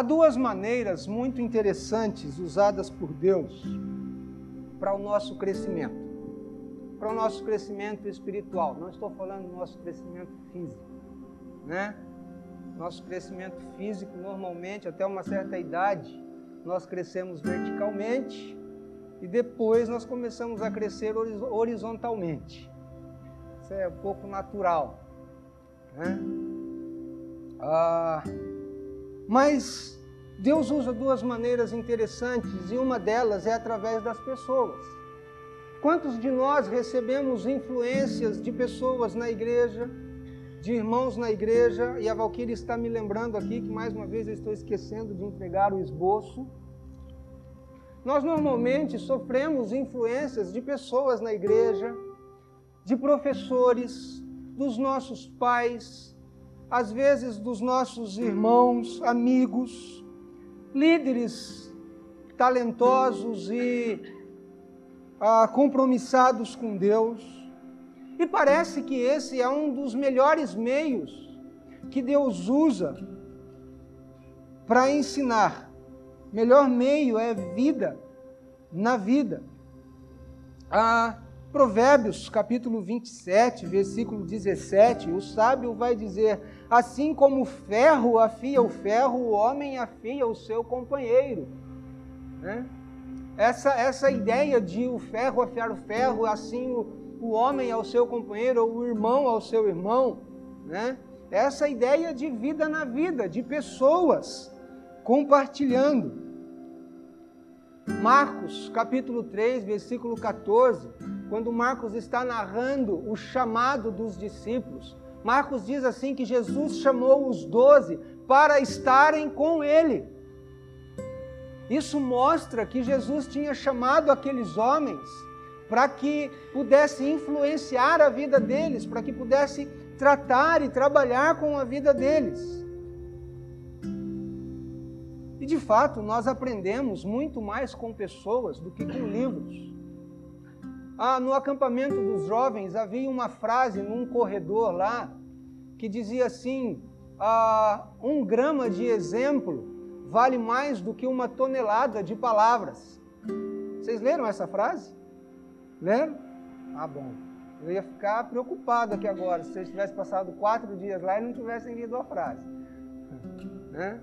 Há duas maneiras muito interessantes usadas por Deus para o nosso crescimento. Para o nosso crescimento espiritual. Não estou falando do nosso crescimento físico, né? Nosso crescimento físico, normalmente, até uma certa idade, nós crescemos verticalmente e depois nós começamos a crescer horizontalmente. Isso é um pouco natural. Né? Ah, mas Deus usa duas maneiras interessantes e uma delas é através das pessoas. Quantos de nós recebemos influências de pessoas na igreja, de irmãos na igreja, e a Valquíria está me lembrando aqui que mais uma vez eu estou esquecendo de entregar o esboço. Nós normalmente sofremos influências de pessoas na igreja, de professores, dos nossos pais, às vezes dos nossos irmãos, amigos, líderes talentosos e ah, compromissados com Deus. E parece que esse é um dos melhores meios que Deus usa para ensinar. Melhor meio é vida na vida. Ah, Provérbios capítulo 27, versículo 17, o sábio vai dizer: Assim como o ferro afia o ferro, o homem afia o seu companheiro. Né? Essa, essa ideia de o ferro afiar o ferro, assim o, o homem ao seu companheiro, ou o irmão ao seu irmão, né? essa ideia de vida na vida, de pessoas compartilhando. Marcos capítulo 3, versículo 14 quando Marcos está narrando o chamado dos discípulos, Marcos diz assim que Jesus chamou os doze para estarem com ele. Isso mostra que Jesus tinha chamado aqueles homens para que pudesse influenciar a vida deles, para que pudesse tratar e trabalhar com a vida deles. E de fato, nós aprendemos muito mais com pessoas do que com livros. Ah, no acampamento dos jovens havia uma frase num corredor lá que dizia assim: ah, um grama de exemplo vale mais do que uma tonelada de palavras. Vocês leram essa frase? Leram? Ah, bom. Eu ia ficar preocupado aqui agora se vocês tivessem passado quatro dias lá e não tivessem lido a frase. Né?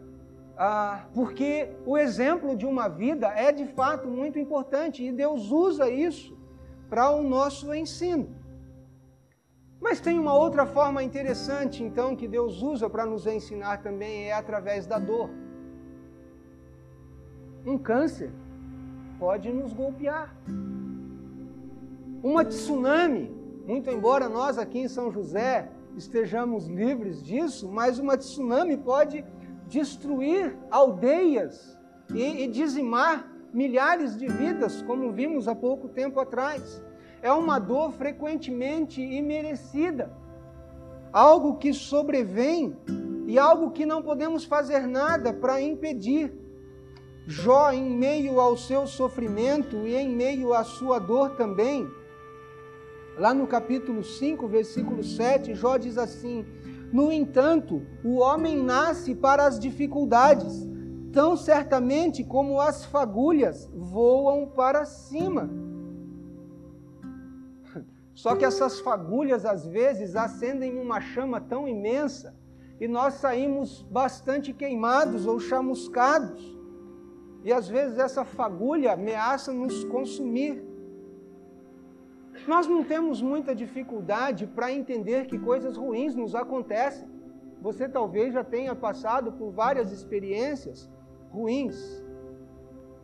Ah, porque o exemplo de uma vida é de fato muito importante e Deus usa isso para o nosso ensino. Mas tem uma outra forma interessante, então, que Deus usa para nos ensinar também, é através da dor. Um câncer pode nos golpear. Uma tsunami, muito embora nós aqui em São José estejamos livres disso, mas uma tsunami pode destruir aldeias e, e dizimar milhares de vidas, como vimos há pouco tempo atrás. É uma dor frequentemente imerecida, algo que sobrevém e algo que não podemos fazer nada para impedir. Jó, em meio ao seu sofrimento e em meio à sua dor também, lá no capítulo 5, versículo 7, Jó diz assim: No entanto, o homem nasce para as dificuldades tão certamente como as fagulhas voam para cima. Só que essas fagulhas às vezes acendem uma chama tão imensa e nós saímos bastante queimados ou chamuscados. E às vezes essa fagulha ameaça nos consumir. Nós não temos muita dificuldade para entender que coisas ruins nos acontecem. Você talvez já tenha passado por várias experiências ruins.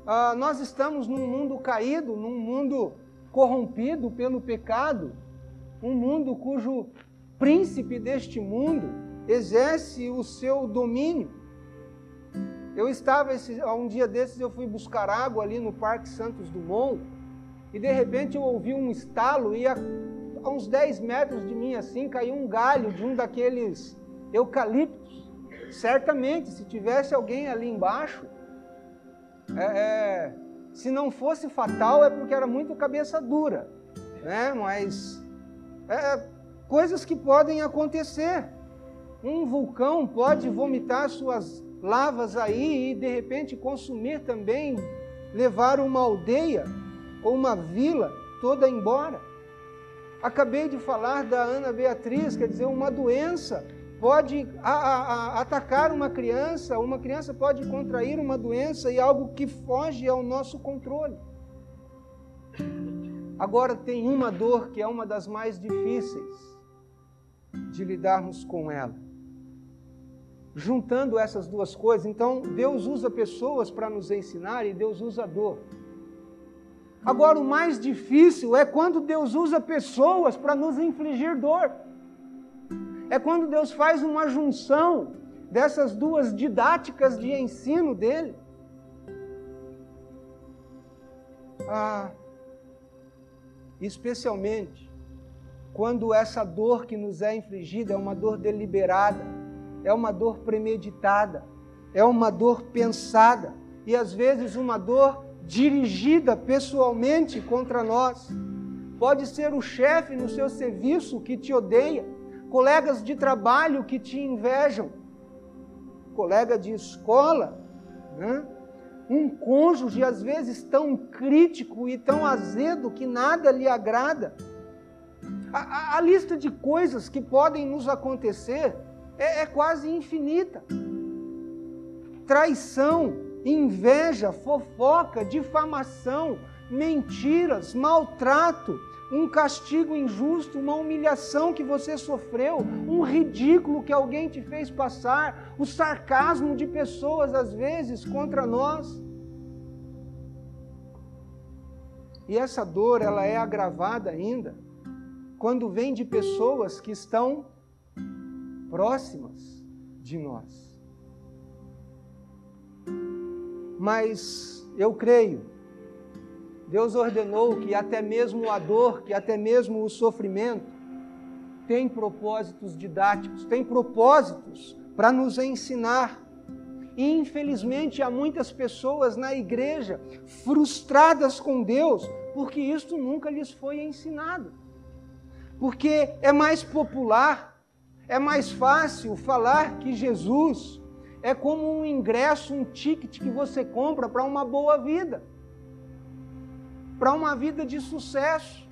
Ah, nós estamos num mundo caído, num mundo corrompido pelo pecado, um mundo cujo príncipe deste mundo exerce o seu domínio. Eu estava esse, um dia desses eu fui buscar água ali no Parque Santos Dumont e de repente eu ouvi um estalo e a, a uns 10 metros de mim assim caiu um galho de um daqueles eucaliptos certamente, se tivesse alguém ali embaixo, é, é, se não fosse fatal, é porque era muito cabeça dura, né? Mas é, coisas que podem acontecer. Um vulcão pode vomitar suas lavas aí e de repente consumir também, levar uma aldeia ou uma vila toda embora. Acabei de falar da Ana Beatriz, quer dizer, uma doença pode a, a, a, atacar uma criança, uma criança pode contrair uma doença e algo que foge ao nosso controle. Agora tem uma dor que é uma das mais difíceis de lidarmos com ela. Juntando essas duas coisas, então Deus usa pessoas para nos ensinar e Deus usa a dor. Agora, o mais difícil é quando Deus usa pessoas para nos infligir dor. É quando Deus faz uma junção dessas duas didáticas de ensino dele. Ah, especialmente quando essa dor que nos é infligida é uma dor deliberada, é uma dor premeditada, é uma dor pensada e às vezes uma dor dirigida pessoalmente contra nós. Pode ser o chefe no seu serviço que te odeia, colegas de trabalho que te invejam, colega de escola, né? um cônjuge às vezes tão crítico e tão azedo que nada lhe agrada. A, a, a lista de coisas que podem nos acontecer é, é quase infinita. Traição, inveja, fofoca, difamação, mentiras, maltrato, um castigo injusto, uma humilhação que você sofreu, um ridículo que alguém te fez passar, o sarcasmo de pessoas às vezes contra nós. E essa dor, ela é agravada ainda quando vem de pessoas que estão próximas de nós. Mas eu creio Deus ordenou que até mesmo a dor, que até mesmo o sofrimento, tem propósitos didáticos, tem propósitos para nos ensinar. E infelizmente há muitas pessoas na igreja frustradas com Deus, porque isto nunca lhes foi ensinado. Porque é mais popular, é mais fácil falar que Jesus é como um ingresso, um ticket que você compra para uma boa vida para uma vida de sucesso.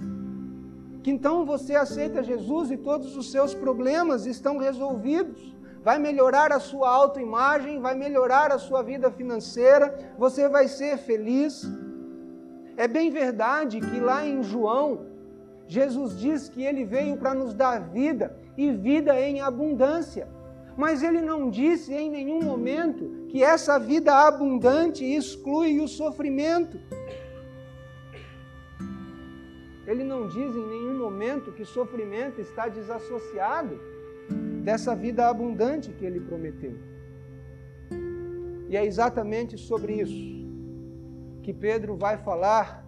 Que então você aceita Jesus e todos os seus problemas estão resolvidos. Vai melhorar a sua autoimagem, vai melhorar a sua vida financeira, você vai ser feliz. É bem verdade que lá em João, Jesus diz que ele veio para nos dar vida e vida em abundância. Mas ele não disse em nenhum momento que essa vida abundante exclui o sofrimento. Ele não diz em nenhum momento que sofrimento está desassociado dessa vida abundante que ele prometeu. E é exatamente sobre isso que Pedro vai falar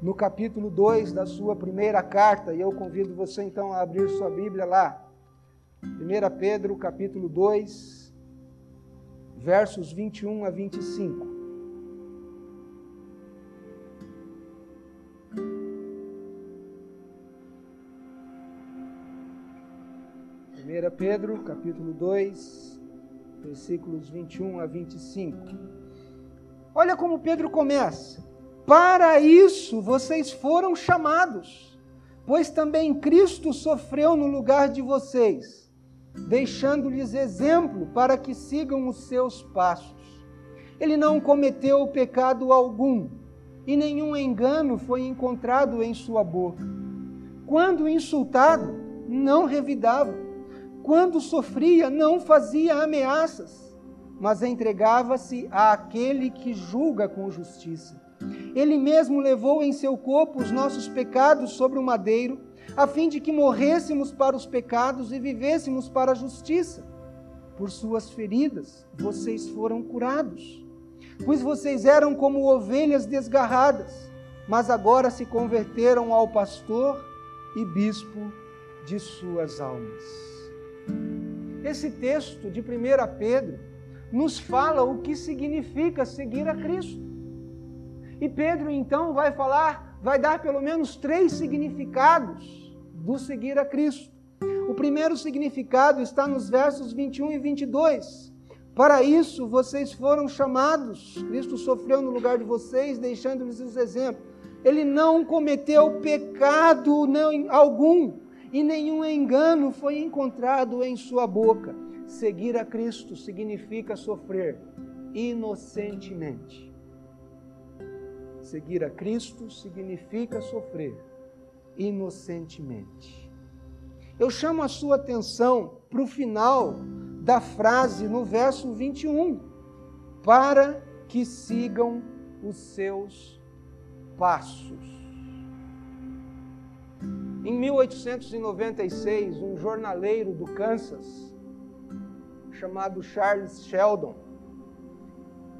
no capítulo 2 da sua primeira carta, e eu convido você então a abrir sua Bíblia lá. 1 Pedro, capítulo 2, versos 21 a 25. 1 Pedro, capítulo 2, versículos 21 a 25. Olha como Pedro começa. Para isso vocês foram chamados, pois também Cristo sofreu no lugar de vocês, deixando-lhes exemplo para que sigam os seus passos. Ele não cometeu pecado algum, e nenhum engano foi encontrado em sua boca. Quando insultado, não revidava quando sofria, não fazia ameaças, mas entregava-se àquele que julga com justiça. Ele mesmo levou em seu corpo os nossos pecados sobre o madeiro, a fim de que morrêssemos para os pecados e vivêssemos para a justiça. Por suas feridas vocês foram curados. Pois vocês eram como ovelhas desgarradas, mas agora se converteram ao pastor e bispo de suas almas. Esse texto de 1 Pedro nos fala o que significa seguir a Cristo. E Pedro então vai falar, vai dar pelo menos três significados do seguir a Cristo. O primeiro significado está nos versos 21 e 22. Para isso vocês foram chamados. Cristo sofreu no lugar de vocês, deixando-lhes os exemplos. Ele não cometeu pecado algum, e nenhum engano foi encontrado em sua boca. Seguir a Cristo significa sofrer inocentemente. Seguir a Cristo significa sofrer inocentemente. Eu chamo a sua atenção para o final da frase no verso 21, para que sigam os seus passos. Em 1896, um jornaleiro do Kansas, chamado Charles Sheldon,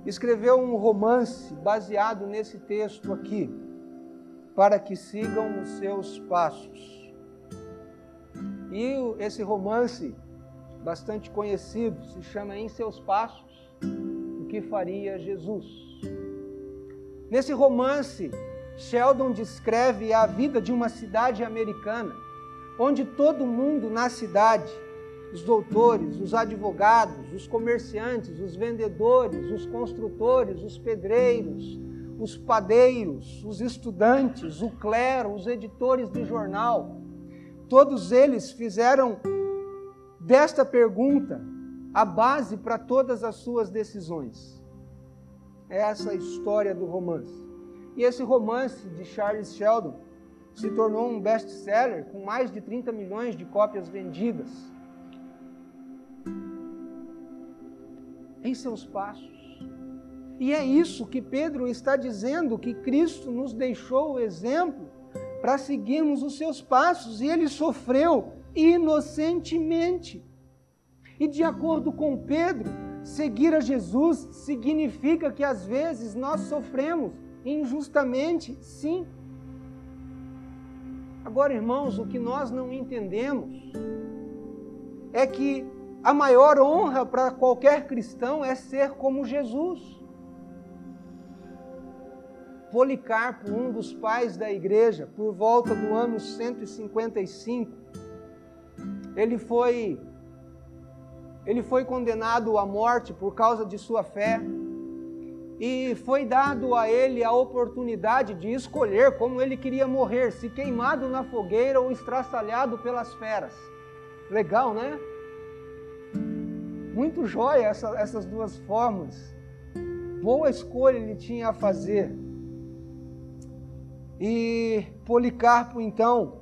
escreveu um romance baseado nesse texto aqui, para que sigam os seus passos. E esse romance bastante conhecido, se chama Em Seus Passos, o que faria Jesus. Nesse romance, Sheldon descreve a vida de uma cidade americana, onde todo mundo na cidade, os doutores, os advogados, os comerciantes, os vendedores, os construtores, os pedreiros, os padeiros, os estudantes, o clero, os editores de jornal, todos eles fizeram desta pergunta a base para todas as suas decisões. É essa a história do romance. E esse romance de Charles Sheldon se tornou um best-seller com mais de 30 milhões de cópias vendidas. Em seus passos. E é isso que Pedro está dizendo, que Cristo nos deixou o exemplo para seguirmos os seus passos, e ele sofreu inocentemente. E de acordo com Pedro, seguir a Jesus significa que às vezes nós sofremos injustamente, sim. Agora, irmãos, o que nós não entendemos é que a maior honra para qualquer cristão é ser como Jesus. Policarpo, um dos pais da igreja, por volta do ano 155, ele foi ele foi condenado à morte por causa de sua fé e foi dado a ele a oportunidade de escolher como ele queria morrer, se queimado na fogueira ou estraçalhado pelas feras. Legal, né? Muito jóia essa, essas duas formas. Boa escolha ele tinha a fazer. E Policarpo então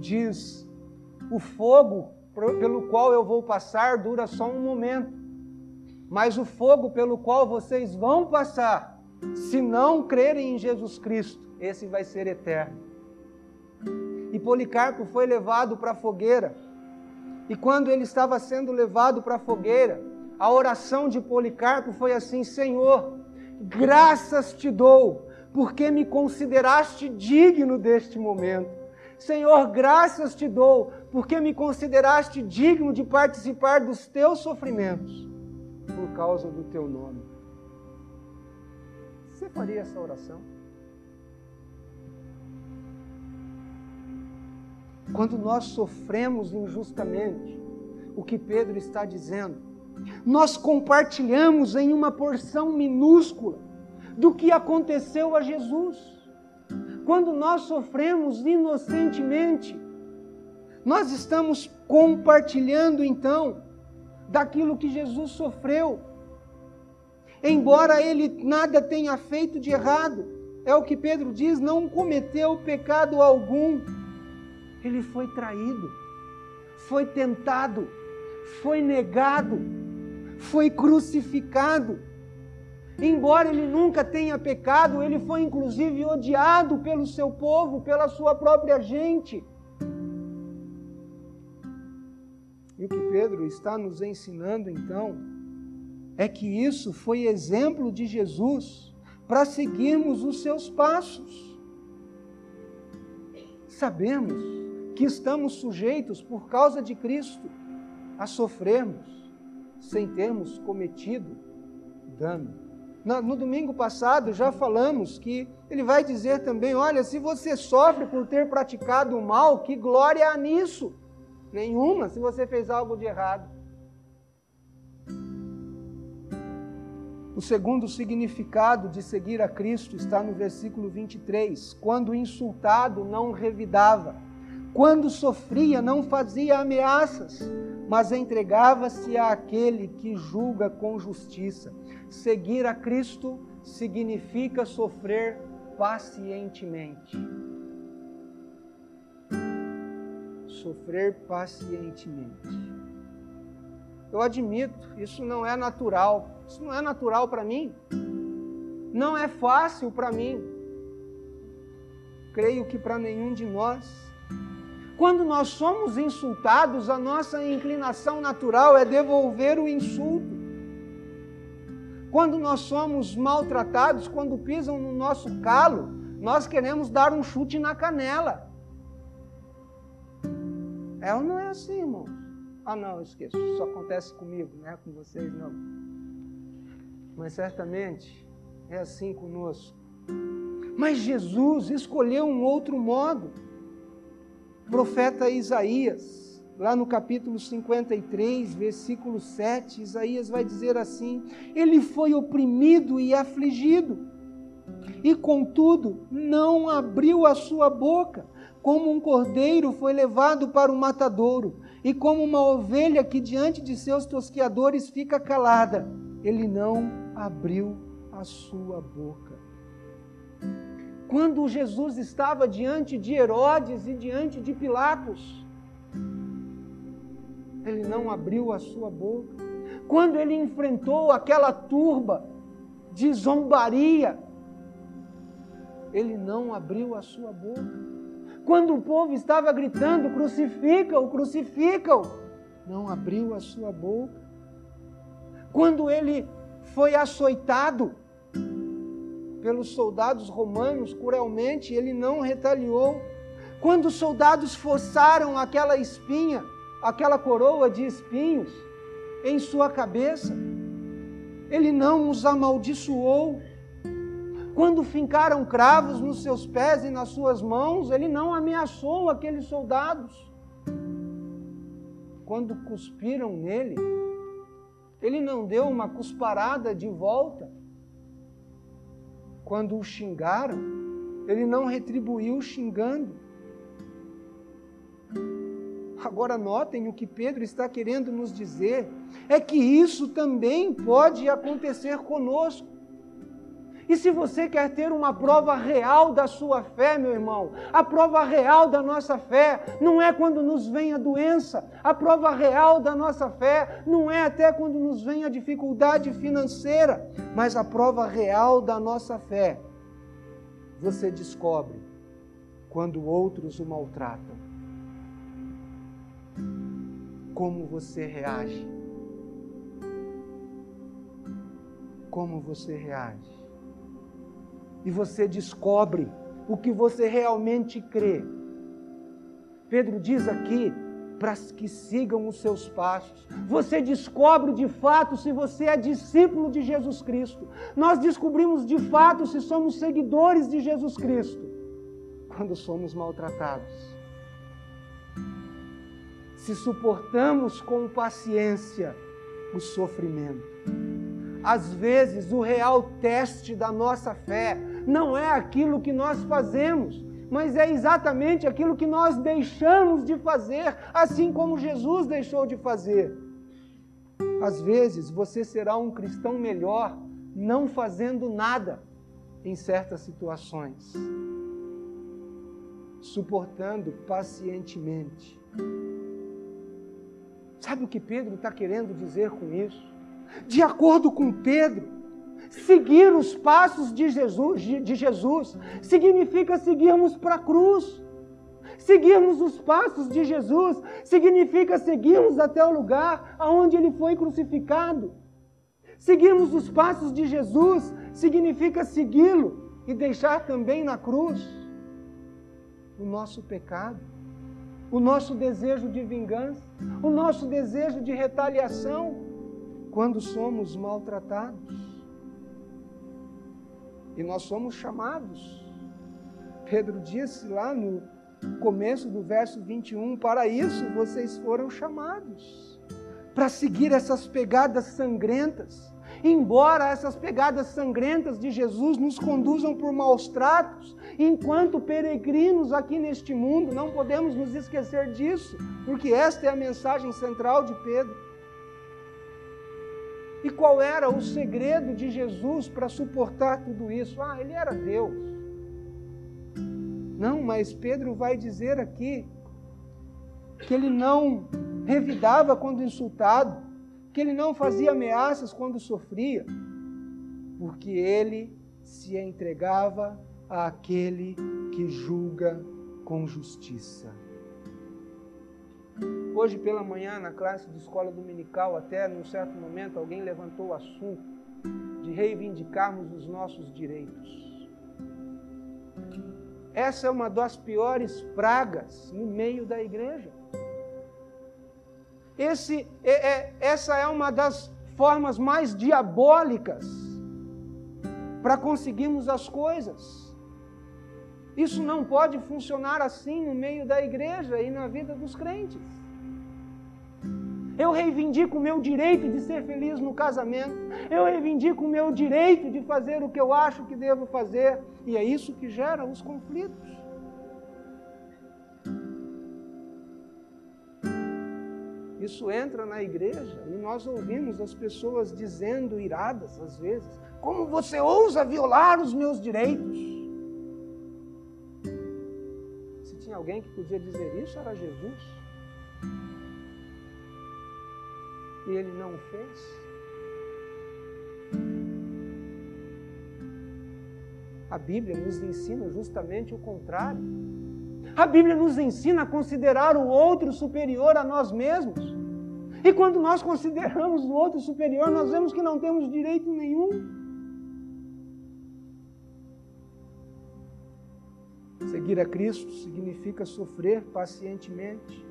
diz: o fogo pelo qual eu vou passar dura só um momento, mas o fogo pelo qual vocês vão passar, se não crerem em Jesus Cristo, esse vai ser eterno. E Policarpo foi levado para a fogueira, e quando ele estava sendo levado para a fogueira, a oração de Policarpo foi assim: Senhor, graças te dou, porque me consideraste digno deste momento. Senhor, graças te dou, porque me consideraste digno de participar dos teus sofrimentos, por causa do teu nome. Você faria essa oração? Quando nós sofremos injustamente, o que Pedro está dizendo, nós compartilhamos em uma porção minúscula do que aconteceu a Jesus quando nós sofremos inocentemente, nós estamos compartilhando então daquilo que Jesus sofreu. Embora ele nada tenha feito de errado, é o que Pedro diz, não cometeu pecado algum. Ele foi traído, foi tentado, foi negado, foi crucificado Embora ele nunca tenha pecado, ele foi inclusive odiado pelo seu povo, pela sua própria gente. E o que Pedro está nos ensinando então é que isso foi exemplo de Jesus para seguirmos os seus passos. Sabemos que estamos sujeitos, por causa de Cristo, a sofrermos sem termos cometido dano no domingo passado já falamos que ele vai dizer também: olha, se você sofre por ter praticado o mal, que glória há nisso? Nenhuma, se você fez algo de errado. O segundo significado de seguir a Cristo está no versículo 23. Quando insultado, não revidava. Quando sofria, não fazia ameaças, mas entregava-se àquele que julga com justiça. Seguir a Cristo significa sofrer pacientemente. Sofrer pacientemente. Eu admito, isso não é natural. Isso não é natural para mim. Não é fácil para mim. Creio que para nenhum de nós. Quando nós somos insultados, a nossa inclinação natural é devolver o insulto. Quando nós somos maltratados, quando pisam no nosso calo, nós queremos dar um chute na canela. É ou não é assim, irmão? Ah, não, esqueço. Isso acontece comigo, não é com vocês, não. Mas certamente é assim conosco. Mas Jesus escolheu um outro modo. O profeta Isaías, lá no capítulo 53, versículo 7, Isaías vai dizer assim: Ele foi oprimido e afligido, e contudo não abriu a sua boca, como um cordeiro foi levado para o matadouro e como uma ovelha que diante de seus tosqueadores fica calada, ele não abriu a sua boca. Quando Jesus estava diante de Herodes e diante de Pilatos, ele não abriu a sua boca. Quando ele enfrentou aquela turba de zombaria, ele não abriu a sua boca. Quando o povo estava gritando: crucifica-o, crucifica-o, não abriu a sua boca. Quando ele foi açoitado pelos soldados romanos cruelmente, ele não retaliou. Quando os soldados forçaram aquela espinha, aquela coroa de espinhos em sua cabeça, ele não os amaldiçoou. Quando fincaram cravos nos seus pés e nas suas mãos, ele não ameaçou aqueles soldados. Quando cuspiram nele, ele não deu uma cusparada de volta. Quando o xingaram, ele não retribuiu xingando. Agora notem o que Pedro está querendo nos dizer: é que isso também pode acontecer conosco. E se você quer ter uma prova real da sua fé, meu irmão, a prova real da nossa fé não é quando nos vem a doença, a prova real da nossa fé não é até quando nos vem a dificuldade financeira, mas a prova real da nossa fé você descobre quando outros o maltratam. Como você reage? Como você reage? E você descobre o que você realmente crê. Pedro diz aqui para que sigam os seus passos. Você descobre de fato se você é discípulo de Jesus Cristo. Nós descobrimos de fato se somos seguidores de Jesus Cristo quando somos maltratados. Se suportamos com paciência o sofrimento. Às vezes, o real teste da nossa fé não é aquilo que nós fazemos, mas é exatamente aquilo que nós deixamos de fazer, assim como Jesus deixou de fazer. Às vezes você será um cristão melhor não fazendo nada em certas situações, suportando pacientemente. Sabe o que Pedro está querendo dizer com isso? De acordo com Pedro, Seguir os passos de Jesus, de Jesus significa seguirmos para a cruz. Seguirmos os passos de Jesus significa seguirmos até o lugar aonde ele foi crucificado. Seguirmos os passos de Jesus significa segui-lo e deixar também na cruz o nosso pecado, o nosso desejo de vingança, o nosso desejo de retaliação quando somos maltratados. E nós somos chamados. Pedro disse lá no começo do verso 21, para isso vocês foram chamados. Para seguir essas pegadas sangrentas. Embora essas pegadas sangrentas de Jesus nos conduzam por maus tratos, enquanto peregrinos aqui neste mundo, não podemos nos esquecer disso, porque esta é a mensagem central de Pedro. E qual era o segredo de Jesus para suportar tudo isso? Ah, ele era Deus. Não, mas Pedro vai dizer aqui que ele não revidava quando insultado, que ele não fazia ameaças quando sofria, porque ele se entregava àquele que julga com justiça. Hoje pela manhã, na classe de escola dominical, até num certo momento, alguém levantou o assunto de reivindicarmos os nossos direitos. Essa é uma das piores pragas no meio da igreja. Esse, é, é, essa é uma das formas mais diabólicas para conseguirmos as coisas. Isso não pode funcionar assim no meio da igreja e na vida dos crentes. Eu reivindico o meu direito de ser feliz no casamento. Eu reivindico o meu direito de fazer o que eu acho que devo fazer. E é isso que gera os conflitos. Isso entra na igreja e nós ouvimos as pessoas dizendo, iradas às vezes: Como você ousa violar os meus direitos? Alguém que podia dizer isso era Jesus. E ele não o fez. A Bíblia nos ensina justamente o contrário. A Bíblia nos ensina a considerar o outro superior a nós mesmos. E quando nós consideramos o outro superior, nós vemos que não temos direito nenhum. Seguir a Cristo significa sofrer pacientemente.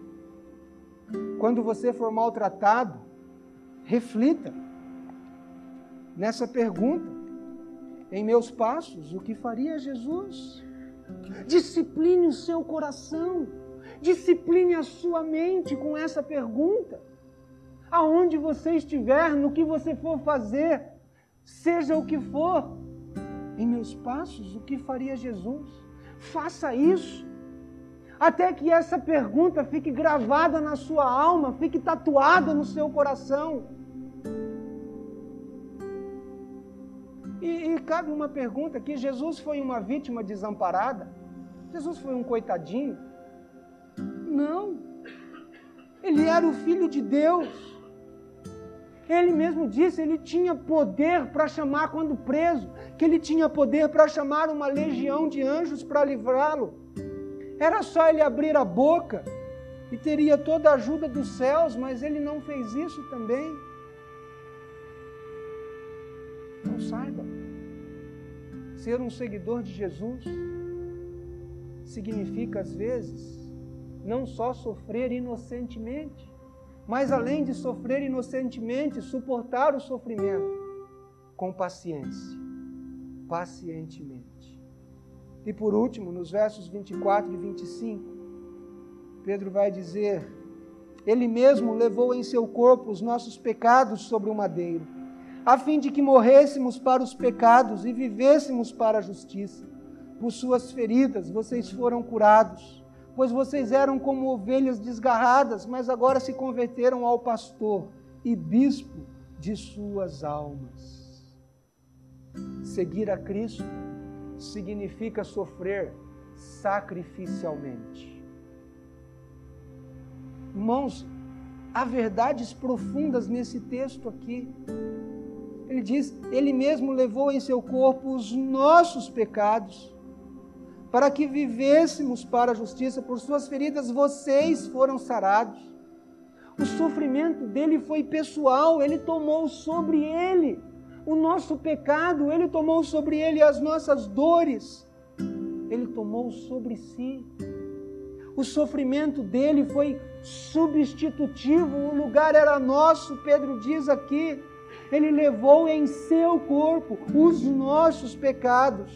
Quando você for maltratado, reflita nessa pergunta. Em meus passos, o que faria Jesus? Discipline o seu coração, discipline a sua mente com essa pergunta. Aonde você estiver, no que você for fazer, seja o que for, em meus passos, o que faria Jesus? Faça isso. Até que essa pergunta fique gravada na sua alma, fique tatuada no seu coração. E, e cabe uma pergunta aqui: Jesus foi uma vítima desamparada? Jesus foi um coitadinho? Não. Ele era o filho de Deus. Ele mesmo disse, ele tinha poder para chamar quando preso, que ele tinha poder para chamar uma legião de anjos para livrá-lo. Era só ele abrir a boca e teria toda a ajuda dos céus, mas ele não fez isso também. Não saiba. Ser um seguidor de Jesus significa, às vezes, não só sofrer inocentemente, mas além de sofrer inocentemente, suportar o sofrimento com paciência, pacientemente. E por último, nos versos 24 e 25, Pedro vai dizer: Ele mesmo levou em seu corpo os nossos pecados sobre o madeiro, a fim de que morrêssemos para os pecados e vivêssemos para a justiça. Por suas feridas vocês foram curados pois vocês eram como ovelhas desgarradas, mas agora se converteram ao pastor e bispo de suas almas. Seguir a Cristo significa sofrer sacrificialmente. Irmãos, há verdades profundas nesse texto aqui. Ele diz: Ele mesmo levou em seu corpo os nossos pecados para que vivêssemos para a justiça. Por suas feridas vocês foram sarados. O sofrimento dele foi pessoal, ele tomou sobre ele o nosso pecado, ele tomou sobre ele as nossas dores, ele tomou sobre si. O sofrimento dele foi substitutivo, o lugar era nosso, Pedro diz aqui. Ele levou em seu corpo os nossos pecados.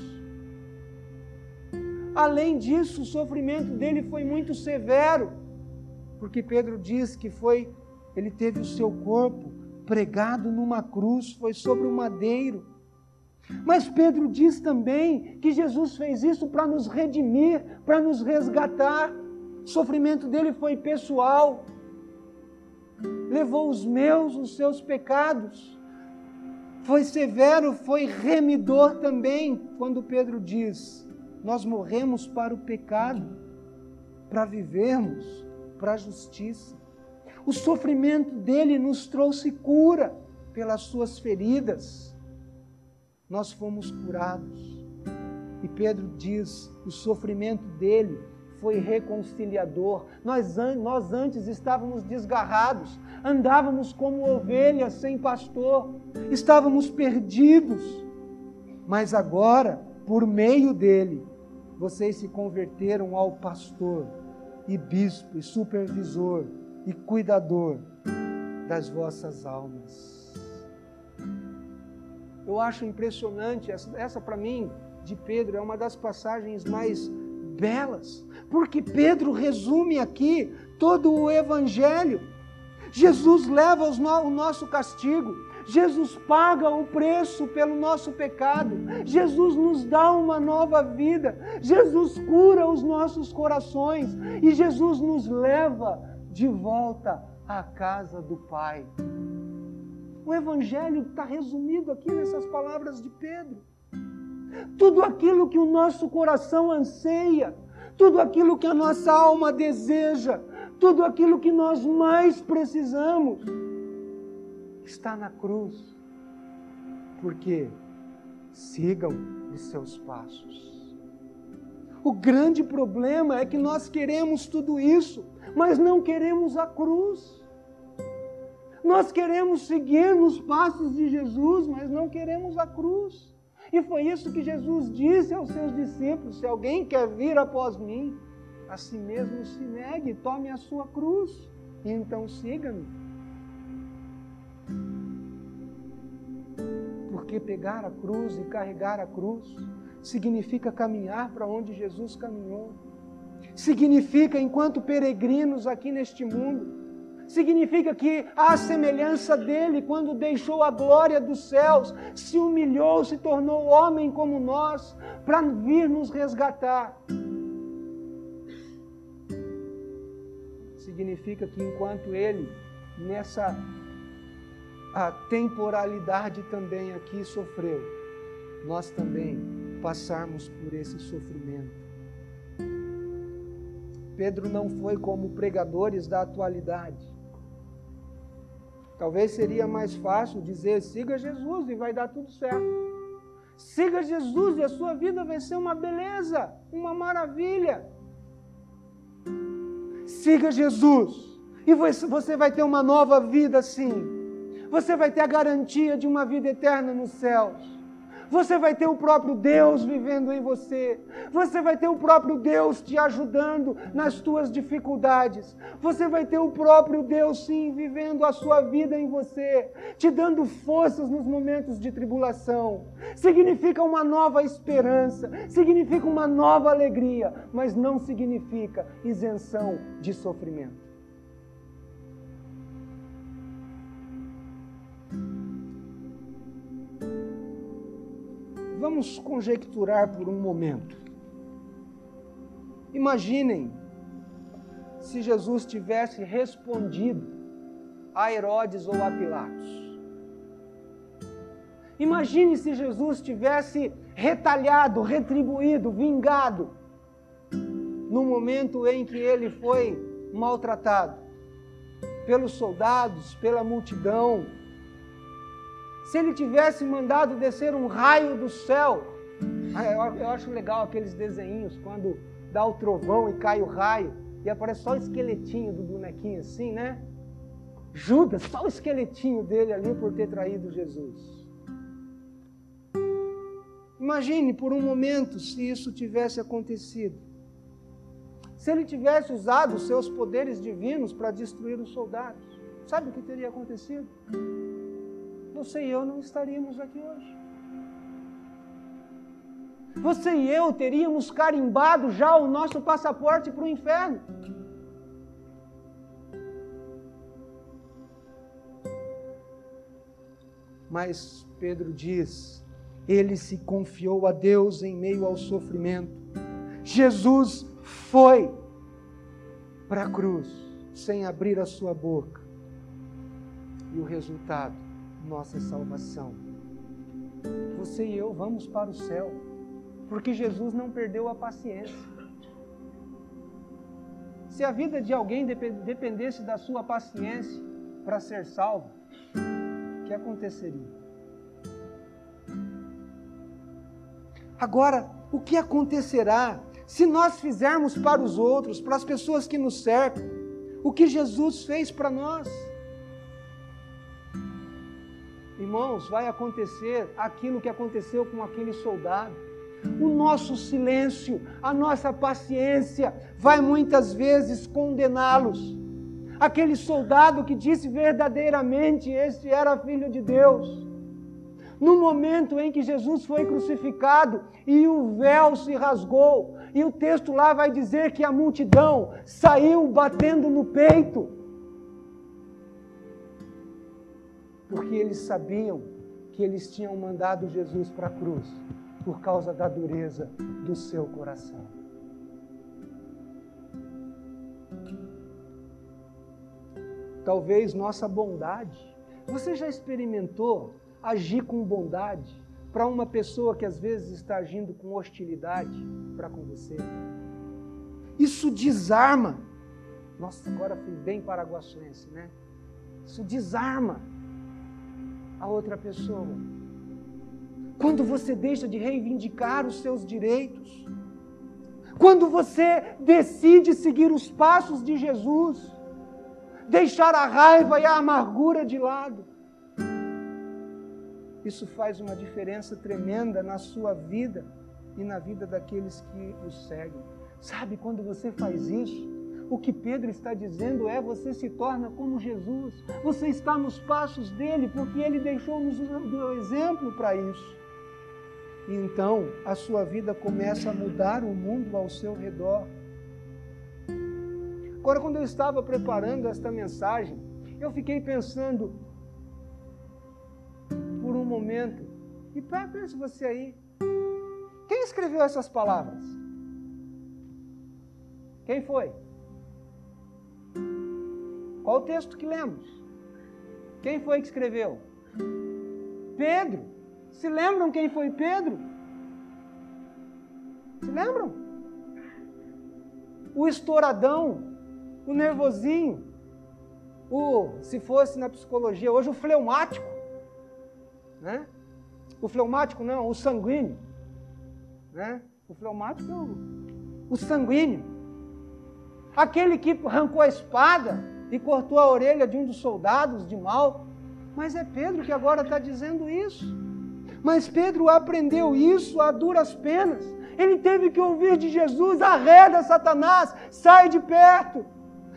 Além disso, o sofrimento dele foi muito severo, porque Pedro diz que foi, ele teve o seu corpo pregado numa cruz, foi sobre o madeiro. Mas Pedro diz também que Jesus fez isso para nos redimir, para nos resgatar. O sofrimento dele foi pessoal, levou os meus, os seus pecados. Foi severo, foi remidor também, quando Pedro diz: Nós morremos para o pecado, para vivermos para a justiça. O sofrimento dele nos trouxe cura pelas suas feridas. Nós fomos curados. E Pedro diz: o sofrimento dele foi reconciliador. Nós, nós antes estávamos desgarrados, andávamos como ovelhas sem pastor, estávamos perdidos. Mas agora, por meio dele, vocês se converteram ao pastor e bispo e supervisor e cuidador das vossas almas. Eu acho impressionante, essa, essa para mim, de Pedro, é uma das passagens mais belas, porque Pedro resume aqui todo o Evangelho. Jesus leva o nosso castigo, Jesus paga o preço pelo nosso pecado, Jesus nos dá uma nova vida, Jesus cura os nossos corações e Jesus nos leva de volta à casa do Pai. O Evangelho está resumido aqui nessas palavras de Pedro. Tudo aquilo que o nosso coração anseia, tudo aquilo que a nossa alma deseja, tudo aquilo que nós mais precisamos, está na cruz. Porque sigam os seus passos. O grande problema é que nós queremos tudo isso, mas não queremos a cruz. Nós queremos seguir nos passos de Jesus, mas não queremos a cruz. E foi isso que Jesus disse aos seus discípulos: se alguém quer vir após mim, a si mesmo se negue, tome a sua cruz e então siga-me. Porque pegar a cruz e carregar a cruz significa caminhar para onde Jesus caminhou. Significa, enquanto peregrinos aqui neste mundo, significa que, a semelhança dele, quando deixou a glória dos céus, se humilhou, se tornou homem como nós, para vir nos resgatar. Significa que, enquanto ele, nessa temporalidade também aqui sofreu, nós também passarmos por esse sofrimento. Pedro não foi como pregadores da atualidade. Talvez seria mais fácil dizer: siga Jesus e vai dar tudo certo. Siga Jesus e a sua vida vai ser uma beleza, uma maravilha. Siga Jesus e você vai ter uma nova vida sim. Você vai ter a garantia de uma vida eterna nos céus. Você vai ter o próprio Deus vivendo em você. Você vai ter o próprio Deus te ajudando nas tuas dificuldades. Você vai ter o próprio Deus, sim, vivendo a sua vida em você, te dando forças nos momentos de tribulação. Significa uma nova esperança, significa uma nova alegria, mas não significa isenção de sofrimento. Vamos conjecturar por um momento. Imaginem se Jesus tivesse respondido a Herodes ou a Pilatos. Imagine se Jesus tivesse retalhado, retribuído, vingado no momento em que ele foi maltratado pelos soldados, pela multidão, se ele tivesse mandado descer um raio do céu, ah, eu acho legal aqueles desenhos quando dá o trovão e cai o raio e aparece só o esqueletinho do bonequinho assim, né? Judas, só o esqueletinho dele ali por ter traído Jesus. Imagine por um momento se isso tivesse acontecido. Se ele tivesse usado seus poderes divinos para destruir os soldados, sabe o que teria acontecido? Você e eu não estaríamos aqui hoje. Você e eu teríamos carimbado já o nosso passaporte para o inferno. Mas Pedro diz: ele se confiou a Deus em meio ao sofrimento. Jesus foi para a cruz sem abrir a sua boca. E o resultado, nossa salvação. Você e eu vamos para o céu, porque Jesus não perdeu a paciência. Se a vida de alguém dependesse da sua paciência para ser salvo, o que aconteceria? Agora, o que acontecerá se nós fizermos para os outros, para as pessoas que nos cercam, o que Jesus fez para nós? Irmãos, vai acontecer aquilo que aconteceu com aquele soldado. O nosso silêncio, a nossa paciência vai muitas vezes condená-los. Aquele soldado que disse verdadeiramente: Este era filho de Deus no momento em que Jesus foi crucificado e o véu se rasgou, e o texto lá vai dizer que a multidão saiu batendo no peito, porque eles sabiam que eles tinham mandado Jesus para a cruz por causa da dureza do seu coração. Talvez nossa bondade. Você já experimentou agir com bondade para uma pessoa que às vezes está agindo com hostilidade para com você. Isso desarma. Nossa, agora fui bem paraguaçuense, né? Isso desarma a outra pessoa. Quando você deixa de reivindicar os seus direitos, quando você decide seguir os passos de Jesus, deixar a raiva e a amargura de lado, isso faz uma diferença tremenda na sua vida e na vida daqueles que o seguem. Sabe quando você faz isso? O que Pedro está dizendo é: você se torna como Jesus, você está nos passos dele, porque ele deixou-nos o exemplo para isso. E então a sua vida começa a mudar o mundo ao seu redor. Agora, quando eu estava preparando esta mensagem, eu fiquei pensando por um momento. E pense você aí. Quem escreveu essas palavras? Quem foi? Qual o texto que lemos? Quem foi que escreveu? Pedro. Se lembram quem foi Pedro? Se lembram? O estouradão, o nervosinho, o, se fosse na psicologia hoje, o fleumático. Né? O fleumático não, o sanguíneo. Né? O fleumático é o, o sanguíneo. Aquele que arrancou a espada e cortou a orelha de um dos soldados de mal. Mas é Pedro que agora está dizendo isso. Mas Pedro aprendeu isso a duras penas. Ele teve que ouvir de Jesus: arreda Satanás, sai de perto.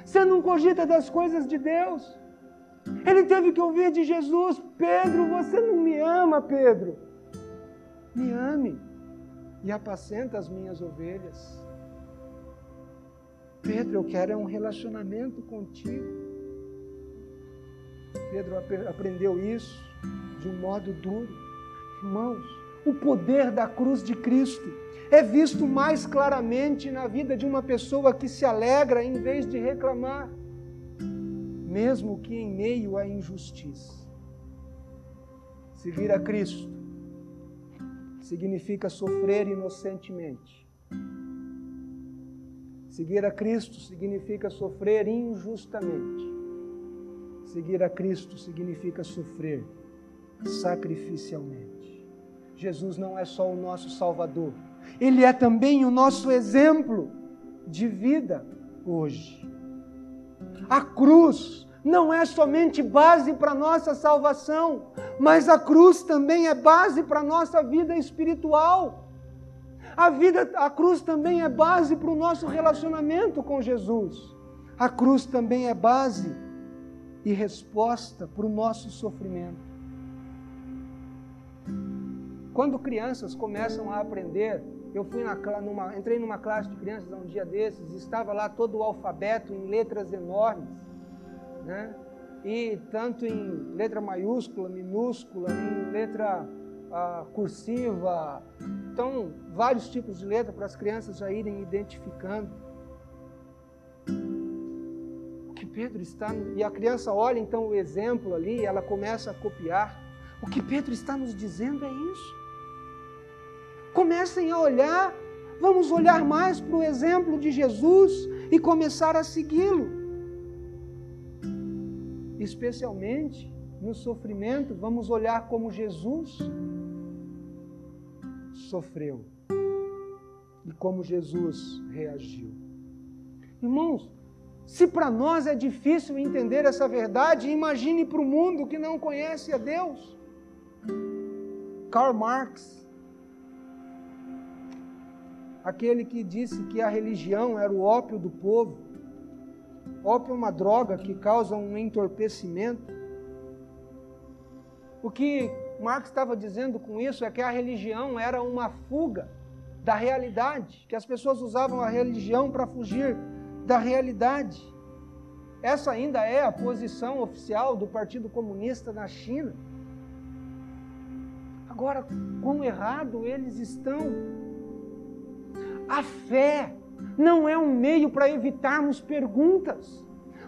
Você não cogita das coisas de Deus. Ele teve que ouvir de Jesus: Pedro, você não me ama, Pedro. Me ame e apacenta as minhas ovelhas. Pedro, eu quero é um relacionamento contigo. Pedro aprendeu isso de um modo duro. Irmãos, o poder da cruz de Cristo é visto mais claramente na vida de uma pessoa que se alegra em vez de reclamar mesmo que em meio à injustiça. Seguir a Cristo significa sofrer inocentemente. Seguir a Cristo significa sofrer injustamente. Seguir a Cristo significa sofrer sacrificialmente. Jesus não é só o nosso Salvador, Ele é também o nosso exemplo de vida hoje. A cruz não é somente base para nossa salvação, mas a cruz também é base para nossa vida espiritual. A, vida, a cruz também é base para o nosso relacionamento com Jesus. A cruz também é base e resposta para o nosso sofrimento. Quando crianças começam a aprender, eu fui na, numa, entrei numa classe de crianças um dia desses, estava lá todo o alfabeto em letras enormes né? e tanto em letra maiúscula, minúscula, em letra cursiva, então vários tipos de letra para as crianças já irem identificando. O que Pedro está e a criança olha então o exemplo ali, ela começa a copiar. O que Pedro está nos dizendo é isso. Comecem a olhar, vamos olhar mais para o exemplo de Jesus e começar a segui-lo especialmente no sofrimento, vamos olhar como Jesus sofreu e como Jesus reagiu. Irmãos, se para nós é difícil entender essa verdade, imagine para o mundo que não conhece a Deus. Karl Marx, aquele que disse que a religião era o ópio do povo, Ópio é uma droga que causa um entorpecimento. O que Marx estava dizendo com isso é que a religião era uma fuga da realidade, que as pessoas usavam a religião para fugir da realidade. Essa ainda é a posição oficial do Partido Comunista na China. Agora, quão errado eles estão. A fé não é um meio para evitarmos perguntas.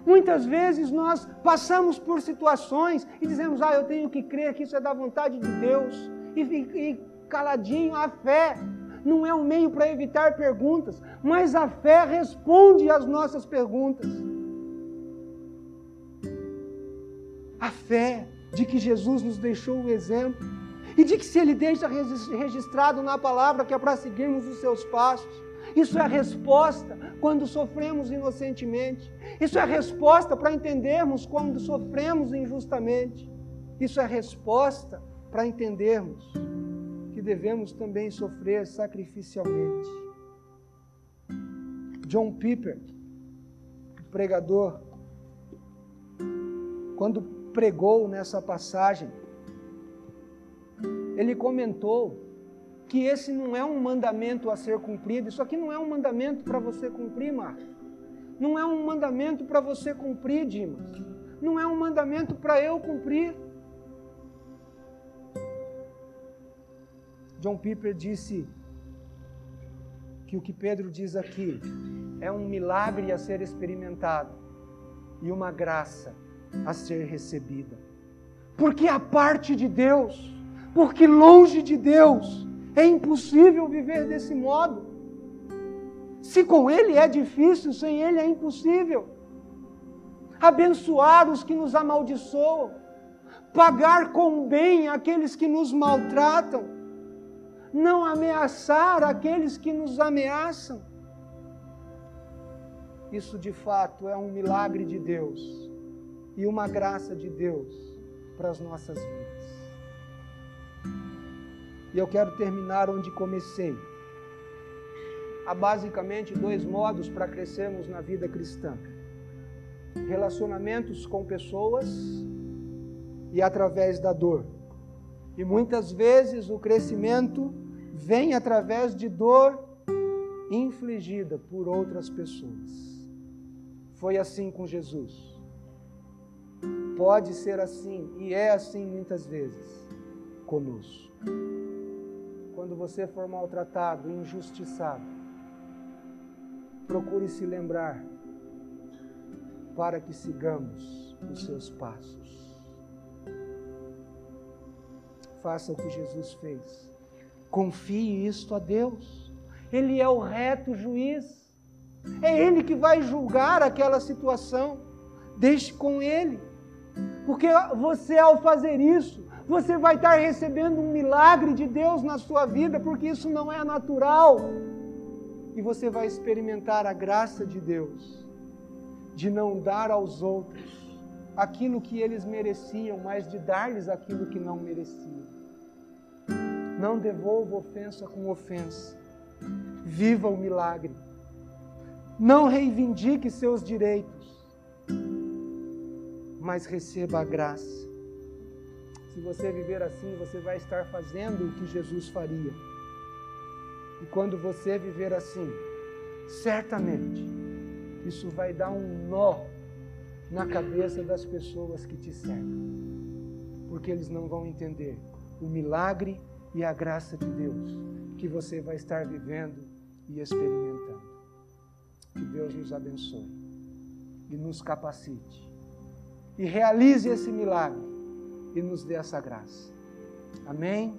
Muitas vezes nós passamos por situações e dizemos, ah, eu tenho que crer que isso é da vontade de Deus. E, e, caladinho, a fé não é um meio para evitar perguntas, mas a fé responde às nossas perguntas. A fé de que Jesus nos deixou o exemplo e de que se Ele deixa registrado na palavra que é para seguirmos os seus passos, isso é a resposta quando sofremos inocentemente. Isso é a resposta para entendermos quando sofremos injustamente. Isso é a resposta para entendermos que devemos também sofrer sacrificialmente. John Piper, pregador, quando pregou nessa passagem, ele comentou que esse não é um mandamento a ser cumprido. Isso aqui não é um mandamento para você cumprir, Marcos. Não é um mandamento para você cumprir, Dimas. Não é um mandamento para eu cumprir. John Piper disse que o que Pedro diz aqui é um milagre a ser experimentado e uma graça a ser recebida. Porque a parte de Deus, porque longe de Deus, é impossível viver desse modo. Se com Ele é difícil, sem Ele é impossível. Abençoar os que nos amaldiçoam, pagar com bem aqueles que nos maltratam, não ameaçar aqueles que nos ameaçam. Isso de fato é um milagre de Deus e uma graça de Deus para as nossas vidas. E eu quero terminar onde comecei. Há basicamente dois modos para crescermos na vida cristã: relacionamentos com pessoas e através da dor. E muitas vezes o crescimento vem através de dor infligida por outras pessoas. Foi assim com Jesus. Pode ser assim e é assim muitas vezes conosco quando você for maltratado, injustiçado, procure se lembrar para que sigamos os seus passos. Faça o que Jesus fez. Confie isto a Deus. Ele é o reto juiz. É Ele que vai julgar aquela situação. Deixe com Ele. Porque você, ao fazer isso, você vai estar recebendo um milagre de Deus na sua vida, porque isso não é natural. E você vai experimentar a graça de Deus, de não dar aos outros aquilo que eles mereciam, mas de dar-lhes aquilo que não mereciam. Não devolva ofensa com ofensa. Viva o milagre. Não reivindique seus direitos, mas receba a graça se você viver assim, você vai estar fazendo o que Jesus faria. E quando você viver assim, certamente, isso vai dar um nó na cabeça das pessoas que te cercam, porque eles não vão entender o milagre e a graça de Deus que você vai estar vivendo e experimentando. Que Deus nos abençoe e nos capacite e realize esse milagre e nos dê essa graça. Amém?